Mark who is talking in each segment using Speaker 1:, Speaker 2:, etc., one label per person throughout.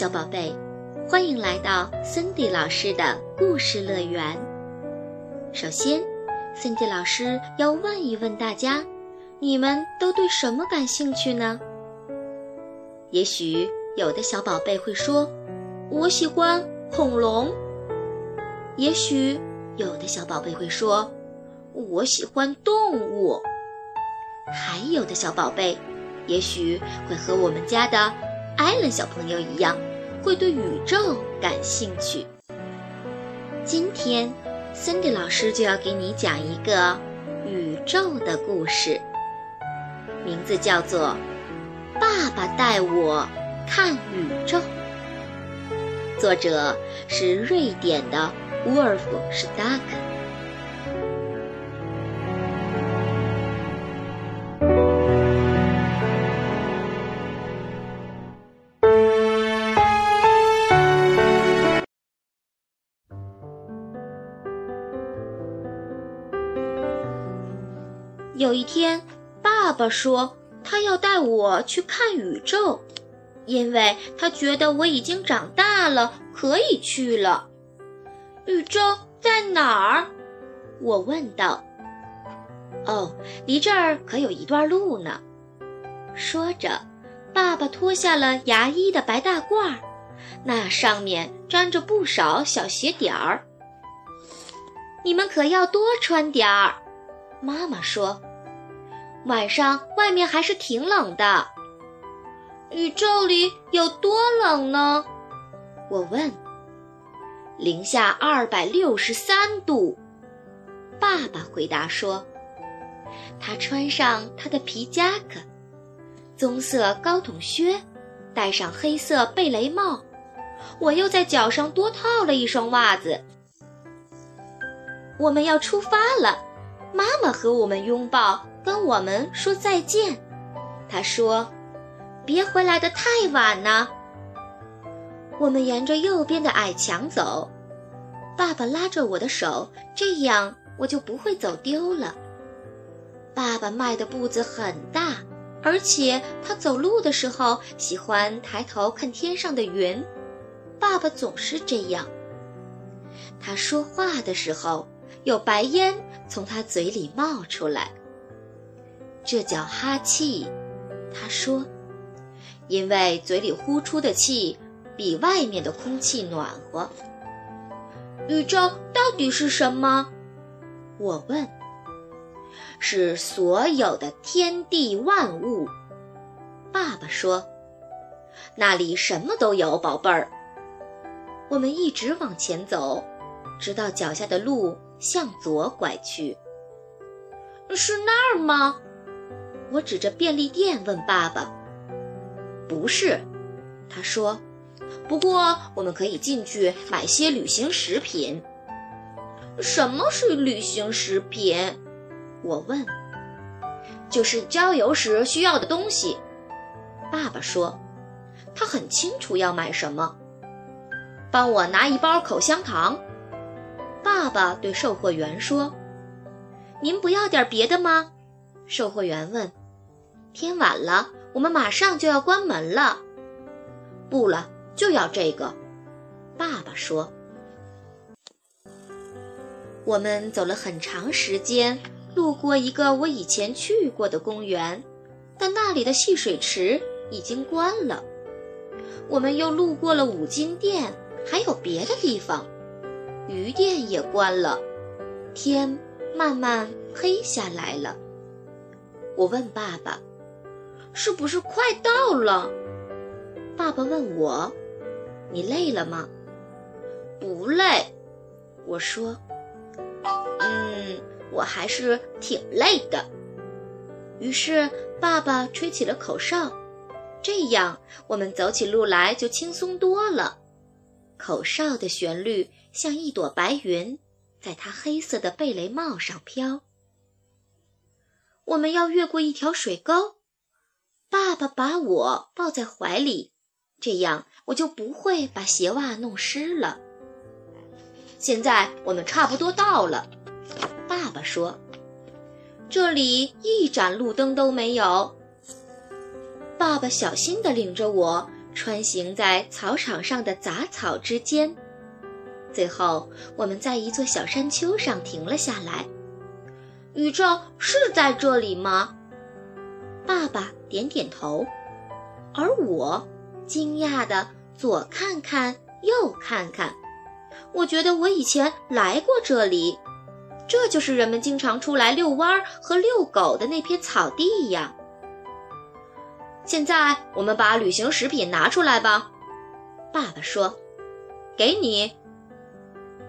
Speaker 1: 小宝贝，欢迎来到森迪老师的故事乐园。首先，森迪老师要问一问大家：你们都对什么感兴趣呢？也许有的小宝贝会说：“我喜欢恐龙。”也许有的小宝贝会说：“我喜欢动物。”还有的小宝贝，也许会和我们家的艾伦小朋友一样，会对宇宙感兴趣。今天，森迪老师就要给你讲一个宇宙的故事，名字叫做《爸爸带我看宇宙》，作者是瑞典的沃尔夫·史达克。有一天，爸爸说他要带我去看宇宙，因为他觉得我已经长大了，可以去了。宇宙在哪儿？我问道。哦，离这儿可有一段路呢。说着，爸爸脱下了牙医的白大褂，那上面沾着不少小血点儿。你们可要多穿点儿，妈妈说。晚上外面还是挺冷的，宇宙里有多冷呢？我问。零下二百六十三度，爸爸回答说。他穿上他的皮夹克，棕色高筒靴，戴上黑色贝雷帽。我又在脚上多套了一双袜子。我们要出发了，妈妈和我们拥抱。跟我们说再见，他说：“别回来的太晚呢。”我们沿着右边的矮墙走，爸爸拉着我的手，这样我就不会走丢了。爸爸迈的步子很大，而且他走路的时候喜欢抬头看天上的云。爸爸总是这样。他说话的时候，有白烟从他嘴里冒出来。这叫哈气，他说，因为嘴里呼出的气比外面的空气暖和。宇宙到底是什么？我问。是所有的天地万物。爸爸说，那里什么都有，宝贝儿。我们一直往前走，直到脚下的路向左拐去。是那儿吗？我指着便利店问爸爸：“不是。”他说：“不过我们可以进去买些旅行食品。”“什么是旅行食品？”我问。“就是郊游时需要的东西。”爸爸说。他很清楚要买什么。帮我拿一包口香糖。”爸爸对售货员说。“您不要点别的吗？”售货员问。天晚了，我们马上就要关门了。不了，就要这个。爸爸说。我们走了很长时间，路过一个我以前去过的公园，但那里的戏水池已经关了。我们又路过了五金店，还有别的地方，鱼店也关了。天慢慢黑下来了。我问爸爸。是不是快到了？爸爸问我：“你累了吗？”“不累。”我说。“嗯，我还是挺累的。”于是爸爸吹起了口哨，这样我们走起路来就轻松多了。口哨的旋律像一朵白云，在他黑色的贝雷帽上飘。我们要越过一条水沟。爸爸把我抱在怀里，这样我就不会把鞋袜弄湿了。现在我们差不多到了，爸爸说：“这里一盏路灯都没有。”爸爸小心地领着我穿行在草场上的杂草之间。最后，我们在一座小山丘上停了下来。宇宙是在这里吗？爸爸点点头，而我惊讶的左看看右看看。我觉得我以前来过这里，这就是人们经常出来遛弯儿和遛狗的那片草地呀。现在我们把旅行食品拿出来吧，爸爸说：“给你。”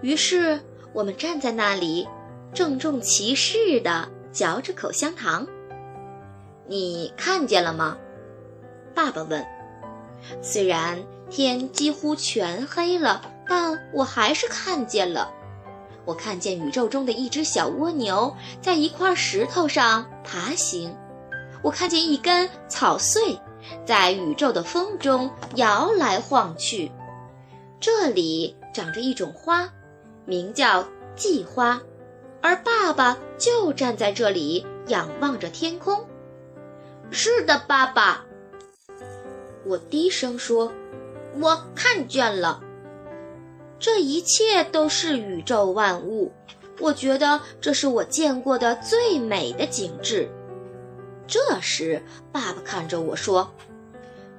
Speaker 1: 于是我们站在那里，郑重其事地嚼着口香糖。你看见了吗？爸爸问。虽然天几乎全黑了，但我还是看见了。我看见宇宙中的一只小蜗牛在一块石头上爬行。我看见一根草穗在宇宙的风中摇来晃去。这里长着一种花，名叫蓟花，而爸爸就站在这里仰望着天空。是的，爸爸。我低声说：“我看见了，这一切都是宇宙万物。我觉得这是我见过的最美的景致。”这时，爸爸看着我说：“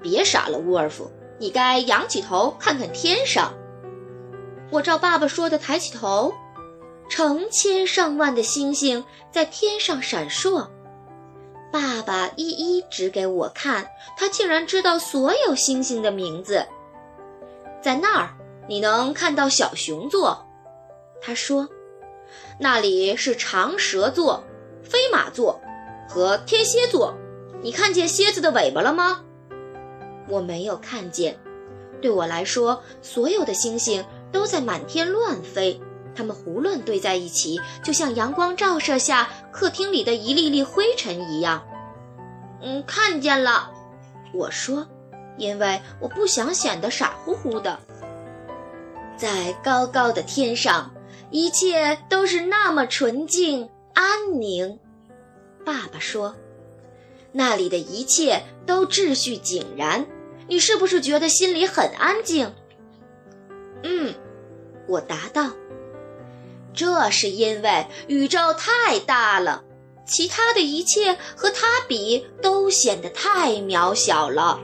Speaker 1: 别傻了，沃尔夫，你该仰起头看看天上。”我照爸爸说的抬起头，成千上万的星星在天上闪烁。爸爸一一指给我看，他竟然知道所有星星的名字。在那儿，你能看到小熊座，他说，那里是长蛇座、飞马座和天蝎座。你看见蝎子的尾巴了吗？我没有看见。对我来说，所有的星星都在满天乱飞。它们胡乱堆在一起，就像阳光照射下客厅里的一粒粒灰尘一样。嗯，看见了，我说，因为我不想显得傻乎乎的。在高高的天上，一切都是那么纯净安宁。爸爸说，那里的一切都秩序井然。你是不是觉得心里很安静？嗯，我答道。这是因为宇宙太大了，其他的一切和它比都显得太渺小了。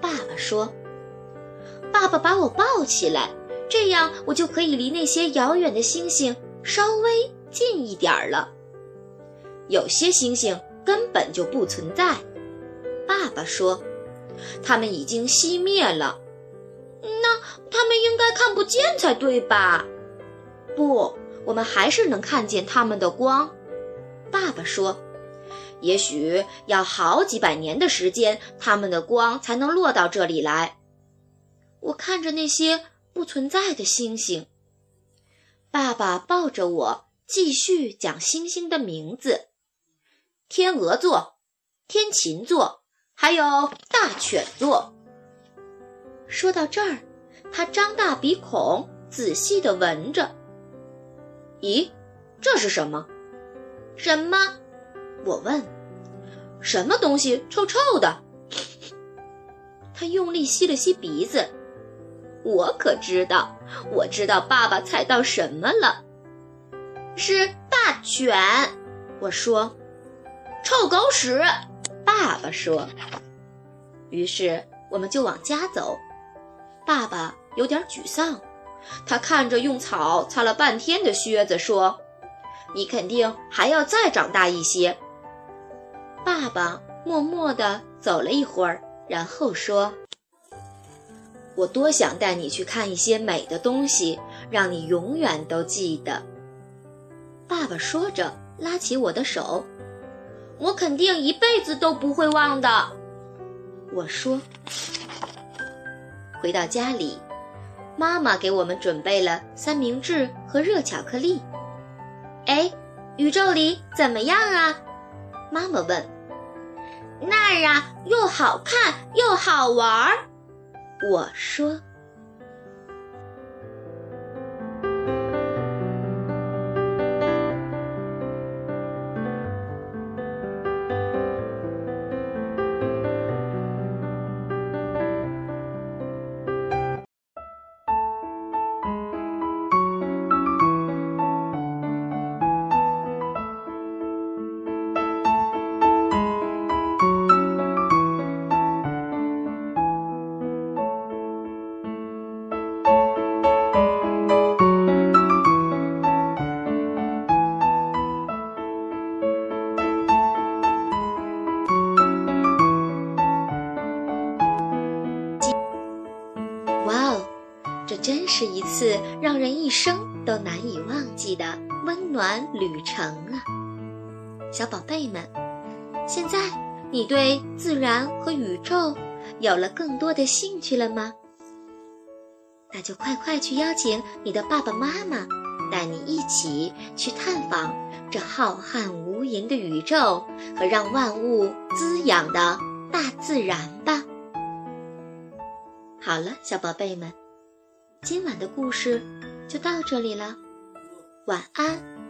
Speaker 1: 爸爸说：“爸爸把我抱起来，这样我就可以离那些遥远的星星稍微近一点儿了。有些星星根本就不存在。”爸爸说：“它们已经熄灭了。那它们应该看不见才对吧？”不，我们还是能看见他们的光。爸爸说：“也许要好几百年的时间，他们的光才能落到这里来。”我看着那些不存在的星星。爸爸抱着我，继续讲星星的名字：天鹅座、天琴座，还有大犬座。说到这儿，他张大鼻孔，仔细地闻着。咦，这是什么？什么？我问。什么东西臭臭的？他用力吸了吸鼻子。我可知道，我知道爸爸猜到什么了。是大犬。我说。臭狗屎。爸爸说。于是我们就往家走。爸爸有点沮丧。他看着用草擦了半天的靴子，说：“你肯定还要再长大一些。”爸爸默默地走了一会儿，然后说：“我多想带你去看一些美的东西，让你永远都记得。”爸爸说着，拉起我的手：“我肯定一辈子都不会忘的。”我说：“回到家里。”妈妈给我们准备了三明治和热巧克力。哎，宇宙里怎么样啊？妈妈问。那儿啊，又好看又好玩儿。我说。让人一生都难以忘记的温暖旅程啊！小宝贝们，现在你对自然和宇宙有了更多的兴趣了吗？那就快快去邀请你的爸爸妈妈，带你一起去探访这浩瀚无垠的宇宙和让万物滋养的大自然吧。好了，小宝贝们，今晚的故事就到这里了，晚安。